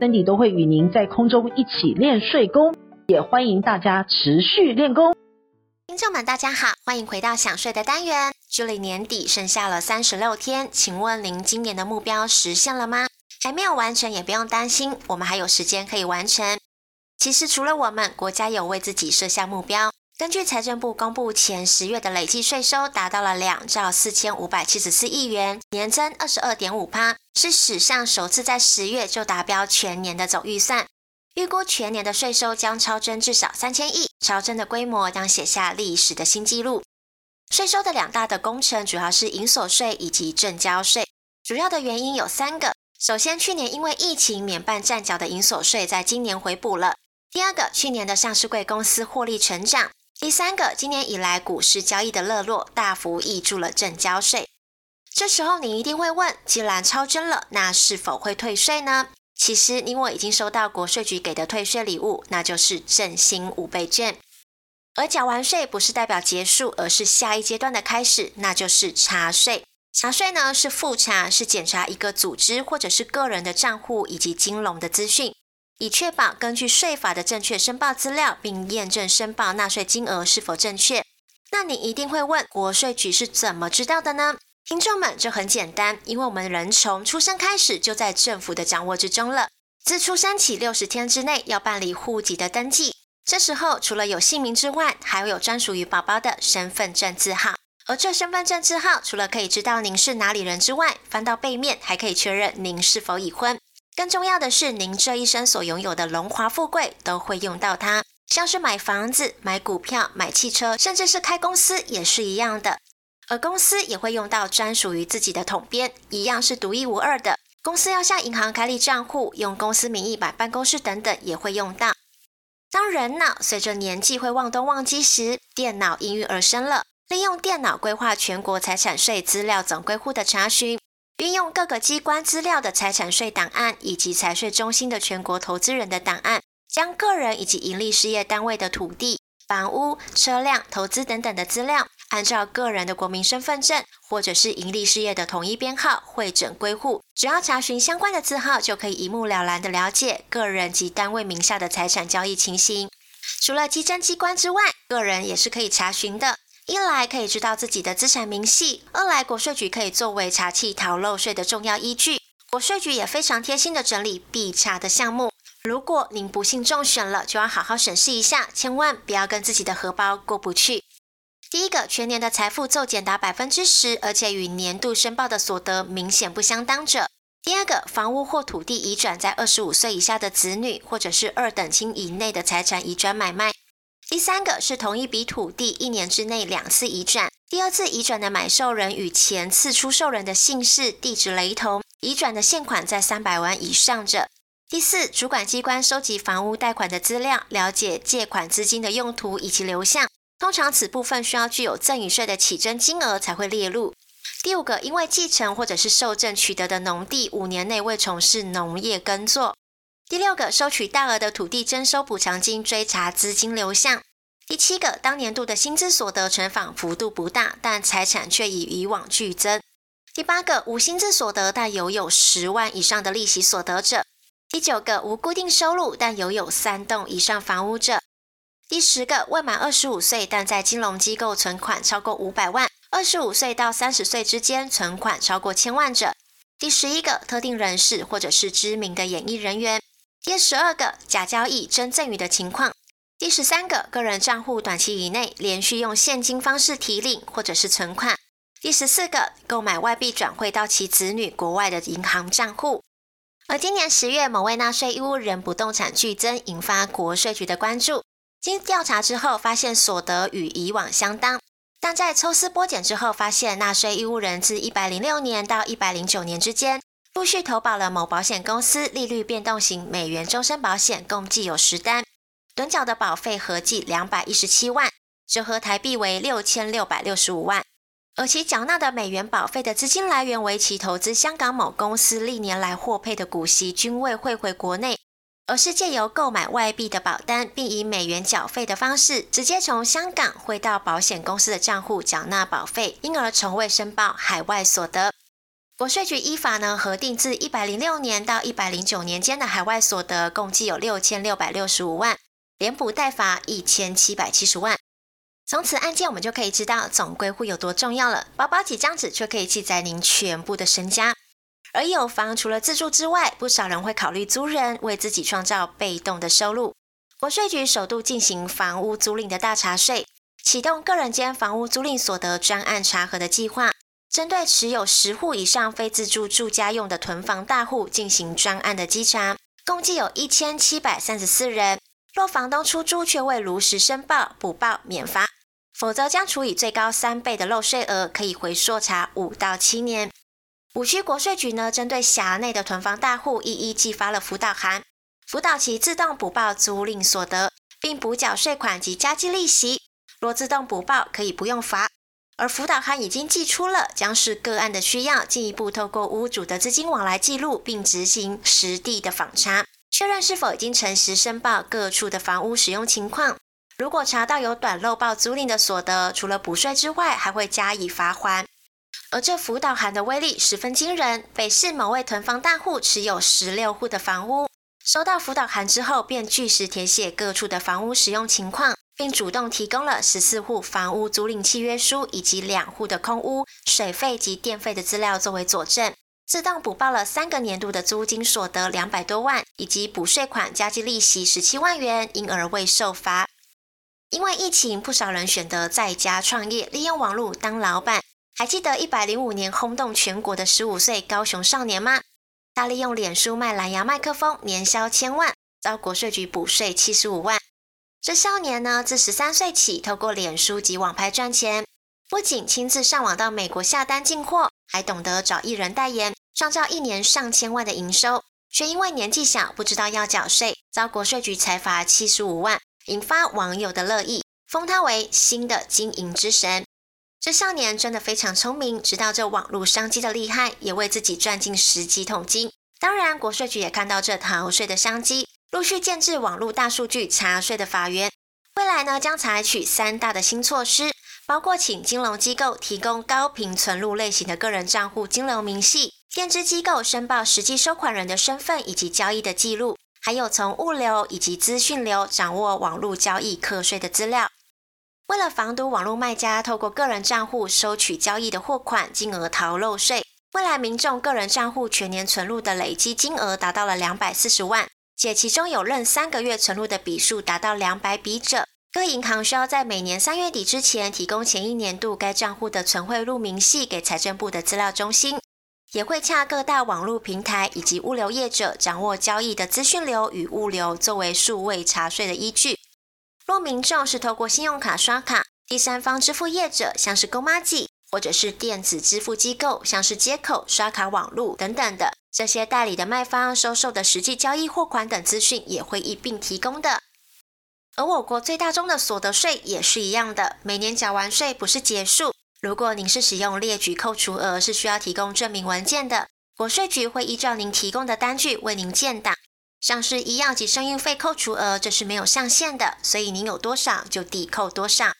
森迪都会与您在空中一起练睡功，也欢迎大家持续练功。听众们，大家好，欢迎回到想睡的单元。距离年底剩下了三十六天，请问您今年的目标实现了吗？还没有完成也不用担心，我们还有时间可以完成。其实除了我们，国家有为自己设下目标。根据财政部公布，前十月的累计税收达到了两兆四千五百七十四亿元，年增二十二点五趴，是史上首次在十月就达标全年的总预算。预估全年的税收将超增至少三千亿，超增的规模将写下历史的新纪录。税收的两大的工程主要是营所税以及正交税，主要的原因有三个：首先，去年因为疫情免办暂缴的营所税，在今年回补了；第二个，去年的上市贵公司获利成长。第三个，今年以来股市交易的热络，大幅挹注了正交税。这时候你一定会问：既然超征了，那是否会退税呢？其实你我已经收到国税局给的退税礼物，那就是振兴五倍券。而缴完税不是代表结束，而是下一阶段的开始，那就是查税。查税呢是复查，是检查一个组织或者是个人的账户以及金融的资讯。以确保根据税法的正确申报资料，并验证申报纳税金额是否正确。那你一定会问，国税局是怎么知道的呢？听众们，这很简单，因为我们人从出生开始就在政府的掌握之中了。自出生起六十天之内要办理户籍的登记，这时候除了有姓名之外，还会有专属于宝宝的身份证字号。而这身份证字号，除了可以知道您是哪里人之外，翻到背面还可以确认您是否已婚。更重要的是，您这一生所拥有的荣华富贵都会用到它，像是买房子、买股票、买汽车，甚至是开公司也是一样的。而公司也会用到专属于自己的统编，一样是独一无二的。公司要向银行开立账户，用公司名义买办公室等等，也会用到。当人脑随着年纪会忘东忘西时，电脑应运而生了，利用电脑规划全国财产税资料总归户的查询。运用各个机关资料的财产税档案，以及财税中心的全国投资人的档案，将个人以及营利事业单位的土地、房屋、车辆、投资等等的资料，按照个人的国民身份证或者是营利事业的统一编号汇整归户。只要查询相关的字号，就可以一目了然的了解个人及单位名下的财产交易情形。除了稽征机关之外，个人也是可以查询的。一来可以知道自己的资产明细，二来国税局可以作为查缉逃漏税的重要依据。国税局也非常贴心的整理必查的项目。如果您不幸中选了，就要好好审视一下，千万不要跟自己的荷包过不去。第一个，全年的财富骤减达百分之十，而且与年度申报的所得明显不相当者。第二个，房屋或土地移转在二十五岁以下的子女，或者是二等亲以内的财产移转买卖。第三个是同一笔土地一年之内两次移转，第二次移转的买受人与前次出售人的姓氏、地址雷同，移转的现款在三百万以上者。第四，主管机关收集房屋贷款的资料，了解借款资金的用途以及流向，通常此部分需要具有赠与税的起征金额才会列入。第五个，因为继承或者是受赠取得的农地五年内未从事农业耕作。第六个，收取大额的土地征收补偿金，追查资金流向。第七个，当年度的薪资所得成长幅度不大，但财产却以以往剧增。第八个，无薪资所得但拥有十万以上的利息所得者。第九个，无固定收入但拥有三栋以上房屋者。第十个，未满二十五岁但在金融机构存款超过五百万，二十五岁到三十岁之间存款超过千万者。第十一个，特定人士或者是知名的演艺人员。第十二个，假交易、真赠与的情况；第十三个，个人账户短期以内连续用现金方式提领或者是存款；第十四个，购买外币转汇到其子女国外的银行账户。而今年十月，某位纳税义务人不动产剧增，引发国税局的关注。经调查之后，发现所得与以往相当，但在抽丝剥茧之后，发现纳税义务人自一百零六年到一百零九年之间。陆续投保了某保险公司利率变动型美元终身保险，共计有十单。趸缴的保费合计两百一十七万，折合台币为六千六百六十五万。而其缴纳的美元保费的资金来源为其投资香港某公司历年来获配的股息均未汇回国内，而是借由购买外币的保单，并以美元缴费的方式，直接从香港汇到保险公司的账户缴纳保费，因而从未申报海外所得。国税局依法呢核定自一百零六年到一百零九年间的海外所得共计有六千六百六十五万，连补带罚一千七百七十万。从此案件，我们就可以知道总归户有多重要了。薄薄几张纸却可以记载您全部的身家。而有房除了自住之外，不少人会考虑租人，为自己创造被动的收入。国税局首度进行房屋租赁的大查税，启动个人间房屋租赁所得专案查核的计划，针对持有十户以上非自住住家用的囤房大户进行专案的稽查，共计有一千七百三十四人。若房东出租却未如实申报，补报免罚。否则将处以最高三倍的漏税额，可以回溯查五到七年。五区国税局呢，针对辖内的囤房大户，一一寄发了辅导函，辅导其自动补报租赁所得，并补缴税款及加计利息。若自动补报，可以不用罚。而辅导函已经寄出了，将视个案的需要，进一步透过屋主的资金往来记录，并执行实地的访查，确认是否已经诚实申报各处的房屋使用情况。如果查到有短漏报租赁的所得，除了补税之外，还会加以罚还。而这辅导函的威力十分惊人。北市某位囤房大户持有十六户的房屋，收到辅导函之后，便据实填写各处的房屋使用情况，并主动提供了十四户房屋租赁契约书以及两户的空屋水费及电费的资料作为佐证，自动补报了三个年度的租金所得两百多万，以及补税款加计利息十七万元，因而未受罚。因为疫情，不少人选择在家创业，利用网络当老板。还记得一百零五年轰动全国的十五岁高雄少年吗？他利用脸书卖蓝牙麦克风，年销千万，遭国税局补税七十五万。这少年呢，自十三岁起，透过脸书及网拍赚钱，不仅亲自上网到美国下单进货，还懂得找艺人代言，创造一年上千万的营收。却因为年纪小，不知道要缴税，遭国税局裁罚七十五万。引发网友的热议，封他为新的经营之神。这少年真的非常聪明，知道这网络商机的厉害，也为自己赚进十几桶金。当然，国税局也看到这逃税的商机，陆续建置网络大数据查税的法源。未来呢，将采取三大的新措施，包括请金融机构提供高频存入类型的个人账户金流明细，电支机构申报实际收款人的身份以及交易的记录。还有从物流以及资讯流掌握网络交易课税的资料，为了防堵网络卖家透过个人账户收取交易的货款，金额逃漏税，未来民众个人账户全年存入的累积金额达到了两百四十万，且其中有任三个月存入的笔数达到两百笔者，各银行需要在每年三月底之前提供前一年度该账户的存汇入明细给财政部的资料中心。也会洽各大网络平台以及物流业者，掌握交易的资讯流与物流，作为数位查税的依据。若民众是透过信用卡刷卡，第三方支付业者像是公妈记，或者是电子支付机构像是接口、刷卡网络等等的这些代理的卖方收受的实际交易货款等资讯，也会一并提供的。而我国最大宗的所得税也是一样的，每年缴完税不是结束。如果您是使用列举扣除额，是需要提供证明文件的，国税局会依照您提供的单据为您建档。像是医药及生运费扣除额，这是没有上限的，所以您有多少就抵扣多少。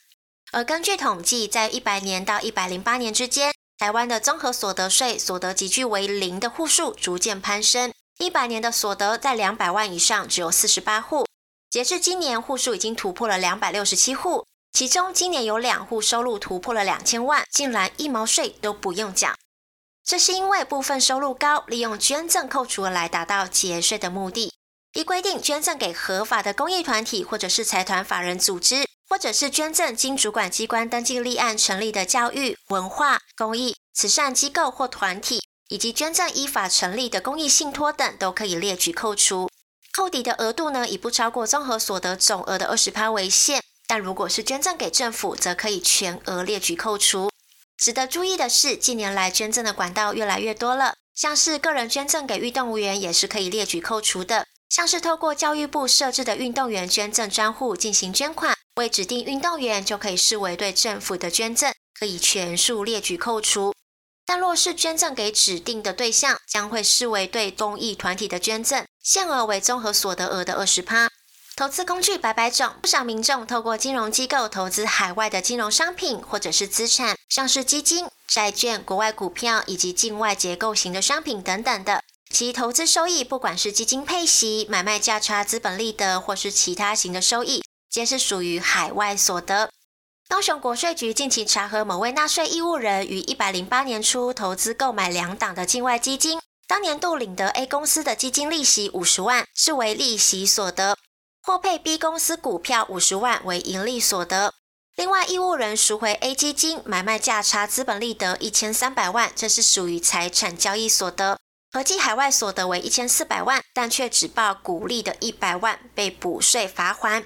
而根据统计，在一百年到一百零八年之间，台湾的综合所得税所得级距为零的户数逐渐攀升，一百年的所得在两百万以上只有四十八户，截至今年户数已经突破了两百六十七户。其中今年有两户收入突破了两千万，竟然一毛税都不用缴。这是因为部分收入高，利用捐赠扣除来达到节税的目的。依规定，捐赠给合法的公益团体或者是财团法人组织，或者是捐赠经主管机关登记立案成立的教育、文化、公益、慈善机构或团体，以及捐赠依法成立的公益信托等，都可以列举扣除。扣抵的额度呢，以不超过综合所得总额的二十趴为限。但如果是捐赠给政府，则可以全额列举扣除。值得注意的是，近年来捐赠的管道越来越多了，像是个人捐赠给运动员也是可以列举扣除的。像是透过教育部设置的运动员捐赠专户进行捐款，为指定运动员就可以视为对政府的捐赠，可以全数列举扣除。但若是捐赠给指定的对象，将会视为对公益团体的捐赠，限额为综合所得额的二十趴。投资工具百百种，不少民众透过金融机构投资海外的金融商品或者是资产，像是基金、债券、国外股票以及境外结构型的商品等等的。其投资收益，不管是基金配息、买卖价差、资本利得，或是其他型的收益，皆是属于海外所得。高雄国税局近期查核某位纳税义务人于一百零八年初投资购买两档的境外基金，当年度领得 A 公司的基金利息五十万，视为利息所得；获配 B 公司股票五十万为盈利所得。另外，义务人赎回 A 基金买卖价差资本利得一千三百万，这是属于财产交易所得，合计海外所得为一千四百万，但却只报股利的一百万，被补税罚锾。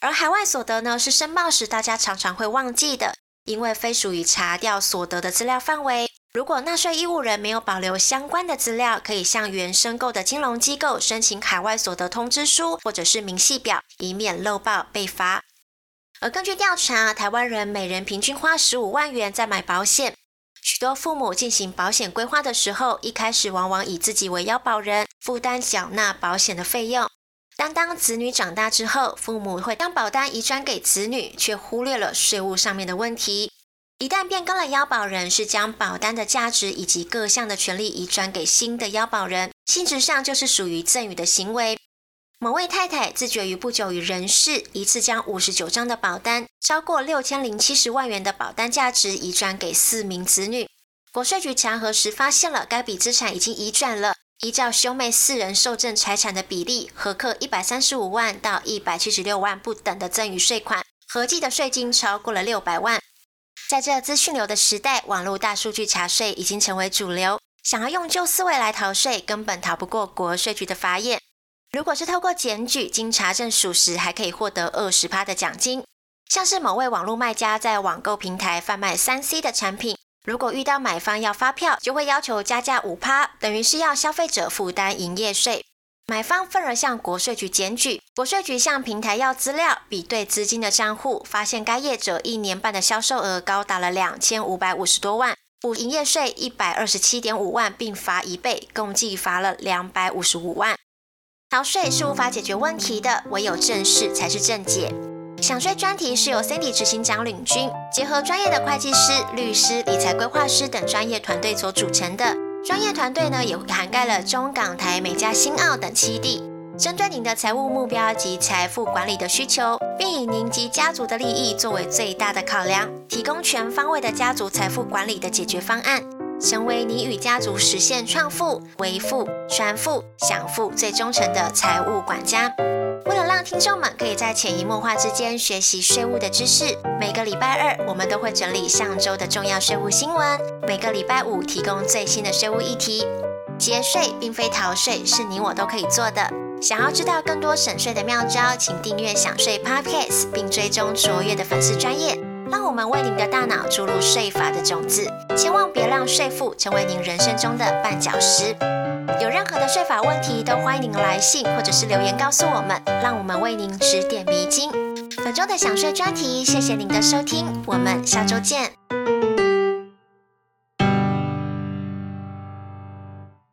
而海外所得呢，是申报时大家常常会忘记的，因为非属于查调所得的资料范围。如果纳税义务人没有保留相关的资料，可以向原申购的金融机构申请海外所得通知书或者是明细表，以免漏报被罚。而根据调查，台湾人每人平均花十五万元在买保险，许多父母进行保险规划的时候，一开始往往以自己为腰保人，负担缴纳保险的费用。但当子女长大之后，父母会将保单移转给子女，却忽略了税务上面的问题。一旦变更了要保人，是将保单的价值以及各项的权利移转给新的要保人，性质上就是属于赠与的行为。某位太太自觉于不久于人世，一次将五十九张的保单，超过六千零七十万元的保单价值移转给四名子女。国税局查核时发现了该笔资产已经移转了。依照兄妹四人受赠财产的比例，核课一百三十五万到一百七十六万不等的赠与税款，合计的税金超过了六百万。在这资讯流的时代，网络大数据查税已经成为主流。想要用旧思维来逃税，根本逃不过国税局的法眼。如果是透过检举，经查证属实，还可以获得二十趴的奖金。像是某位网络卖家在网购平台贩卖三 C 的产品。如果遇到买方要发票，就会要求加价五趴，等于是要消费者负担营业税。买方愤而向国税局检举，国税局向平台要资料，比对资金的账户，发现该业者一年半的销售额高达了两千五百五十多万，补营业税一百二十七点五万，并罚一倍，共计罚了两百五十五万。逃税是无法解决问题的，唯有正视才是正解。想税专题是由 Sandy 执行长领军，结合专业的会计师、律师、理财规划师等专业团队所组成的。专业团队呢，也涵盖了中港台、美加、新澳等七地，针对您的财务目标及财富管理的需求，并以您及家族的利益作为最大的考量，提供全方位的家族财富管理的解决方案，成为你与家族实现创富、为富、传富、享富最忠诚的财务管家。为了让听众们可以在潜移默化之间学习税务的知识，每个礼拜二我们都会整理上周的重要税务新闻，每个礼拜五提供最新的税务议题。节税并非逃税，是你我都可以做的。想要知道更多省税的妙招，请订阅享税 Podcast，并追踪卓越的粉丝专业，让我们为您的大脑注入税法的种子，千万别让税负成为您人生中的绊脚石。有任何的税法问题，都欢迎您来信或者是留言告诉我们，让我们为您指点迷津。本周的想税专题，谢谢您的收听，我们下周见。